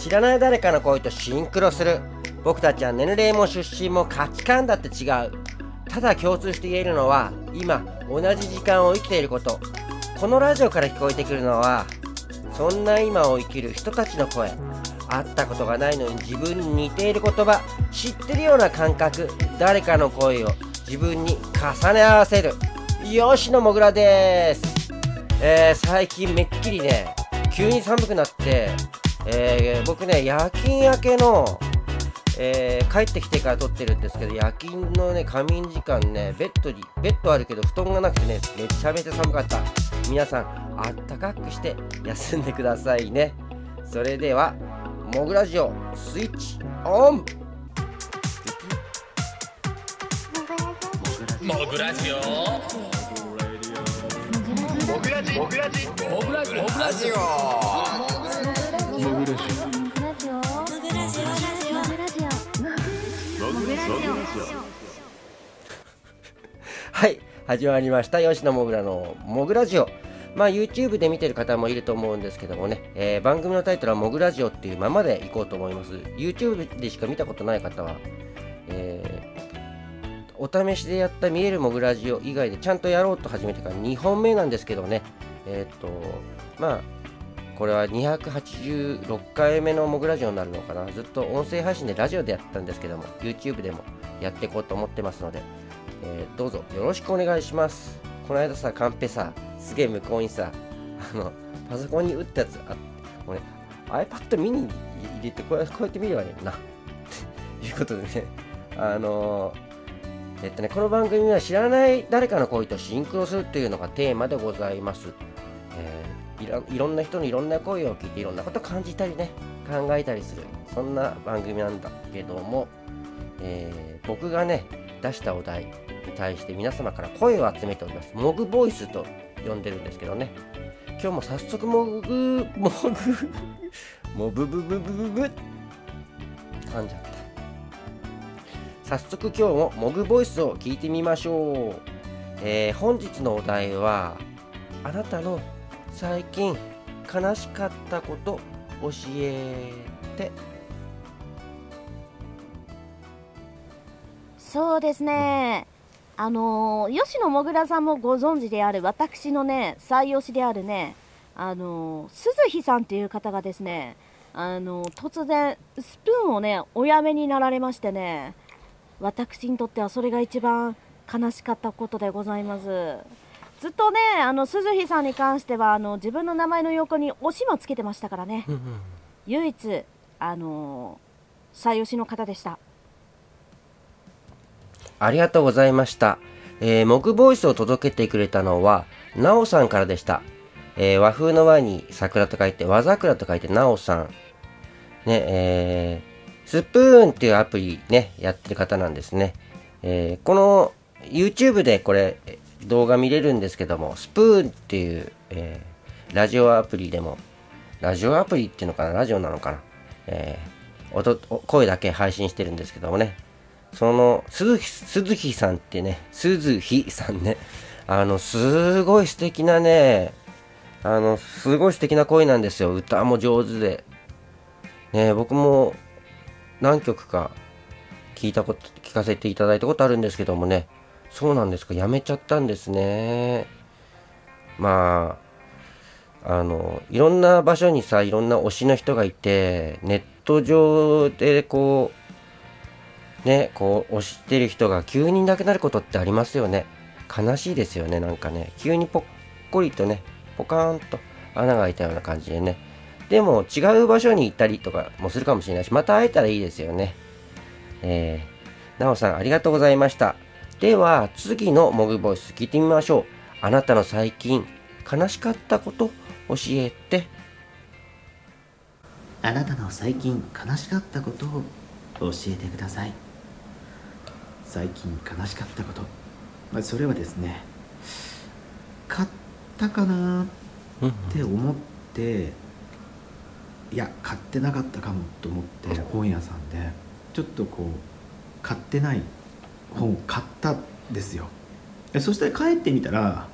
知らない誰かの声とシンクロする。僕たちは年齢も出身も価値観だって違う。ただ共通して言えるのは今同じ時間を生きていること。このラジオから聞こえてくるのはそんな今を生きる人たちの声。会ったことがないのに自分に似ている言葉。知ってるような感覚。誰かの声を自分に重ね合わせる。吉野もぐらです。えー、最近めっきりね急に寒くなってえー、僕ね夜勤明けのえー、帰ってきてから撮ってるんですけど夜勤のね仮眠時間ねベッドにベッドあるけど布団がなくてねめちゃめちゃ寒かった。皆さんあったかくして休んでくださいね。それではモグラジオスイッチオン！モグラジオ。モグラジモグラジモグラジモグラジオはい始まりました。吉野もぐらのもぐラジオ。まあ YouTube で見てる方もいると思うんですけどもね、えー、番組のタイトルはもぐラジオっていうままでいこうと思います。YouTube でしか見たことない方は、えー、お試しでやった見えるもぐラジオ以外でちゃんとやろうと始めてから2本目なんですけどね。えっ、とまあこれは286回目のモグラジオになるのかな。ずっと音声配信でラジオでやったんですけども YouTube でもやっていこうと思ってますので、えー、どうぞよろしくお願いします。この間さカンペさすげえ向こうにさあのパソコンに打ったやつあこれ iPad ミニに入れてこうやって見ればいいよな。ということでねあのー、えっとねこの番組は知らない誰かの声とシンクロするというのがテーマでございます。いろいろんな人のいろんな声を聞いていろんなこと感じたりね考えたりする。そんな番組なんだけども、えー、僕がね出したお題対して皆様から声を集めております。モグボイスと呼んでるんですけどね。今日も早速モグモグモブブブブブブ。噛んじゃった。早速今日もモグボイスを聞いてみましょう、えー、本日のお題はあなたの最近悲しかったこと教えて。そうですね。あの吉野もぐらさんもご存知である私のね採用しであるねあの鈴木さんっていう方がですねあの突然スプーンをねおやめになられましてね私にとってはそれが一番悲しかったことでございます。ずっとねあの鈴木さんに関してはあの自分の名前の横に「おし」もつけてましたからね、唯一あの採用しの方でしたありがとうございました、えー、モグボイスを届けてくれたのはなおさんからでした、えー、和風の和に桜と書いて和桜と書いてなおさん。ねえー、スプーンっていうアプリねやってる方なんですね、えー、この YouTube でこれ動画見れるんですけども、スプーンっていう、えー、ラジオアプリでも、ラジオアプリっていうのかな？ラジオなのかな？えー、音、声だけ配信してるんですけどもね、その、鈴木、鈴木さんってね、鈴木さんね、あの、すごい素敵なね、あの、すごい素敵な声なんですよ。歌も上手で。ね、僕も何曲か聞いたこと、聞かせていただいたことあるんですけどもね、そうなんですかやめちゃったんですねまああのいろんな場所にさいろんな推しの人がいてネット上でこうねこう推してる人が急にいなくなることってありますよね。悲しいですよねなんかね。急にぽっこりとねポカーンと穴が開いたような感じでね。でも違う場所に行ったりとかもするかもしれないしまた会えたらいいですよね。えー、なおさんありがとうございました。では次のモグボイス聞いてみましょう。あなたの最近悲しかったこと教えて。あなたの最近悲しかったことを教えてください。最近悲しかったこと、まあ、それはですね買ったかなって思っていや買ってなかったかもと思って本屋さんでちょっとこう買ってない本を買ったんですよ。そして帰ってみたら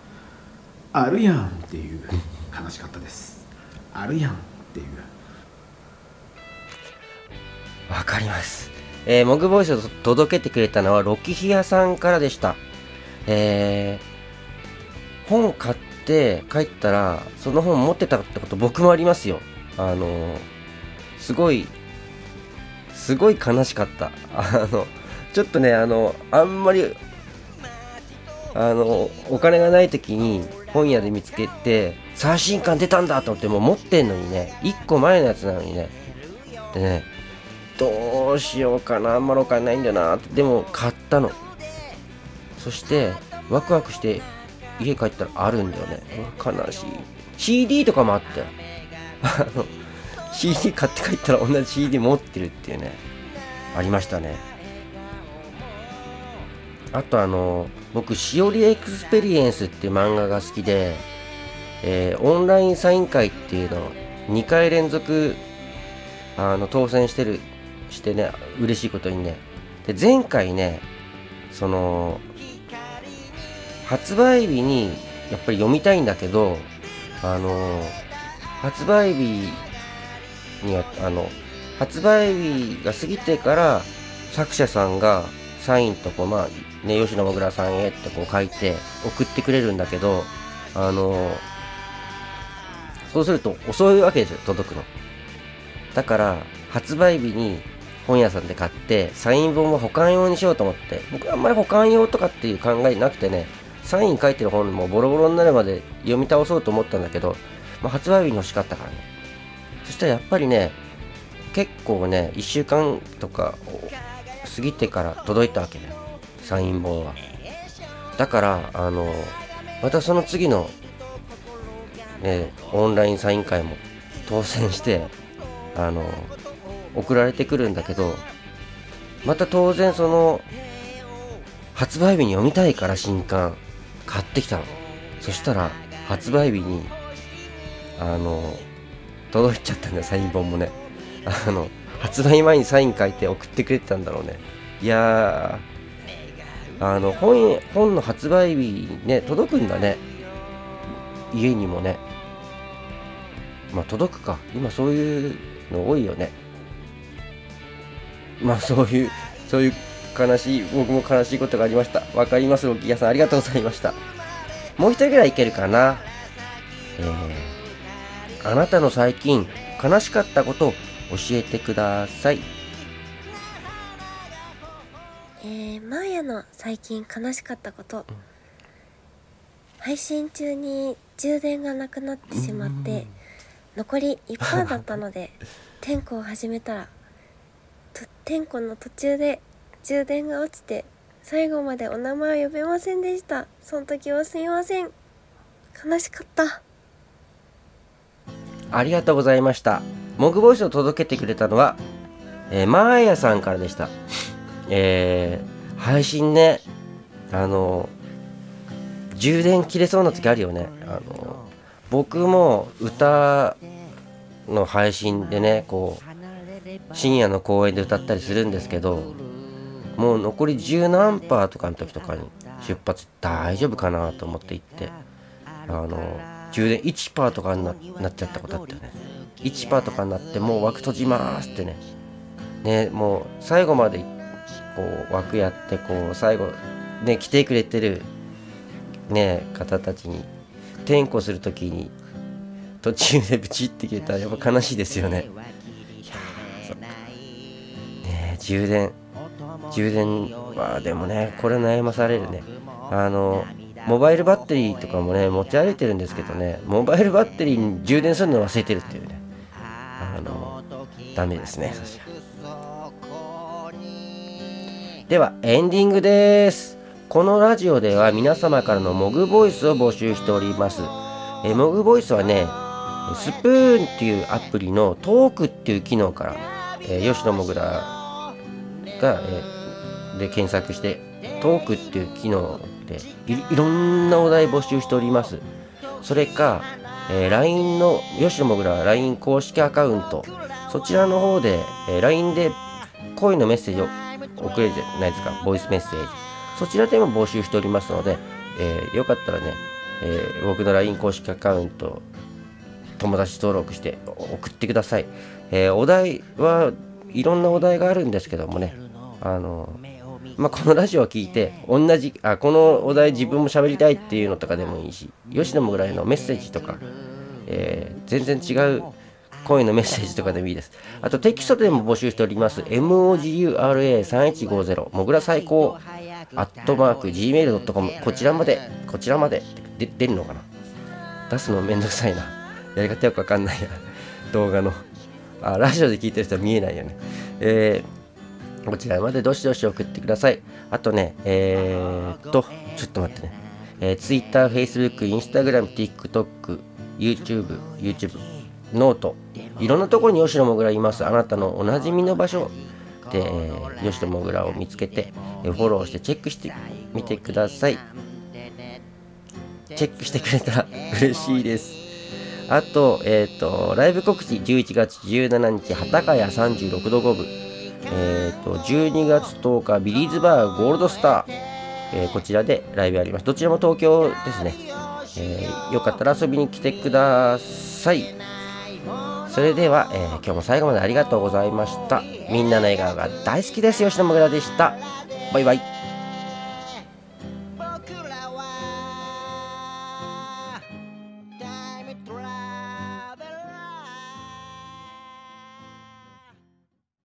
「あるやん」っていう悲しかったです。あるやんっていう。わかります。えー、モグボイスを届けてくれたのはロキヒアさんからでした。えー、本買って帰ったら、その本持ってたってこと僕もありますよ。あのーすごい、すごい悲しかった。あの、ちょっとね、あの、あんまり、あの、お金がない時に本屋で見つけて、最新刊出たんだと思ってもう持ってんのにね、1個前のやつなのにね。でね、どうしようかな、あんまりお金ないんだな、でも買ったの。そして、ワクワクして家帰ったらあるんだよね。悲しい。CD とかもあったよ。あの、CD 買って帰ったら同じ CD 持ってるっていうね、ありましたね。あとあの、僕、 SHIORI EXPERIENCE っていう漫画が好きで、えーオンラインサイン会っていうのを2回連続、あの、当選してる、してね、嬉しいことにね。で、前回ね、その、発売日にやっぱり読みたいんだけど、あの、発売日には、あの、発売日が過ぎてから作者さんがサインとこう、まあ、ね、吉野もぐらさんへってこう書いて送ってくれるんだけど、あの、そうすると遅いわけですよ、届くの。だから、発売日に本屋さんで買って、サイン本は保管用にしようと思って、僕はあんまり保管用とかっていう考えなくてね、サイン書いてる本もボロボロになるまで読み倒そうと思ったんだけど、まあ、発売日に欲しかったからね。そしたらやっぱりね、結構ね、1週間とか過ぎてから届いたわけだよ。サイン本は。だから、あの、またその次の、ね、オンラインサイン会も当選して、あの、送られてくるんだけど、また当然その、発売日に読みたいから新刊買ってきたの。そしたら、発売日に、あの、届いちゃったんだよ、サイン本もね。あの、発売前にサイン書いて送ってくれてたんだろうね。いや、あの、本、本の発売日ね、届くんだね。家にもね。まあ、届くか。今そういうの多いよね。まあ、そういう、そういう悲しい、僕も悲しいことがありました。わかります、ロキヤさん。ありがとうございました。もう一人ぐらいいけるかな。えー、あなたの最近悲しかったことを教えてください。えー、マーヤの最近悲しかったこと、配信中に充電がなくなってしまって残り1%だったので 天候を始めたらと天候の途中で充電が落ちて最後までお名前を呼べませんでしたその時はすいません悲しかったありがとうございました。モグボイスを届けてくれたのは、えー、マーヤさんからでした。えー、配信ね、あの、充電切れそうな時あるよね。あの、僕も歌の配信でね、こう、深夜の公園で歌ったりするんですけど、もう残り十何パーとかの時とかに出発大丈夫かなと思って行って、あの、充電1パーとかになっちゃったことあったよね。1パーとかになってもう枠閉じますってね。ね、もう最後までこう枠やってこう最後ね来てくれてるね方たちに転校するときに途中でブチって切れたらやっぱ悲しいですよね。充電。充電。はでもねこれ悩まされるね。あのモバイルバッテリーとかもね持ち歩いてるんですけどねモバイルバッテリーに充電するの忘れてるっていうね。あのダメですねそしではエンディングです。このラジオでは皆様からのモグボイスを募集しております。えモグボイスはねスプーンっていうアプリのトークっていう機能から、え吉野もぐらが、えーで検索してトークっていう機能でいいろんなお題募集しております。それか、えー LINE の吉野もぐら LINE 公式アカウント。そちらの方で、えー LINE で声のメッセージを送れるじゃないですか。ボイスメッセージ。そちらでも募集しておりますので、えーよかったらね、えー僕の LINE 公式アカウント友達登録して送ってください、えーお題はいろんなお題があるんですけどもねあのまあ、このラジオを聞いて同じあこのお題自分も喋りたいっていうのとかでもいいし吉野もぐらいのメッセージとか、えー、全然違う声のメッセージとかでもいいです。あとテキストでも募集しております。MOGURA3150 もぐら最高アットマーク Gmail.com こちらまでこちらまでで出るのかな？出すのめんどくさいな。やり方よくわかんないや動画の。あラジオで聞いてる人は見えないよね。えーこちらまでどしどし送ってください。あとね、えー、っと、ちょっと待ってね。えー、Twitter、Facebook、Instagram、TikTok、 YouTube、YouTube、note、いろんなところに吉野もぐらいます。あなたのおなじみの場所で、えー、吉野もぐらを見つけて、えー、フォローしてチェックしてみてください。チェックしてくれたら嬉しいです。あと、えっ、ー、と、ライブ告知11月17日、幡ヶ谷36度5分。えーと、12月10日ビリーズバーゴールドスター、えー、こちらでライブやります。どちらも東京ですね、えー、よかったら遊びに来てください。それでは、えー、今日も最後までありがとうございました。みんなの笑顔が大好きです。吉野もぐらでした。バイバイ。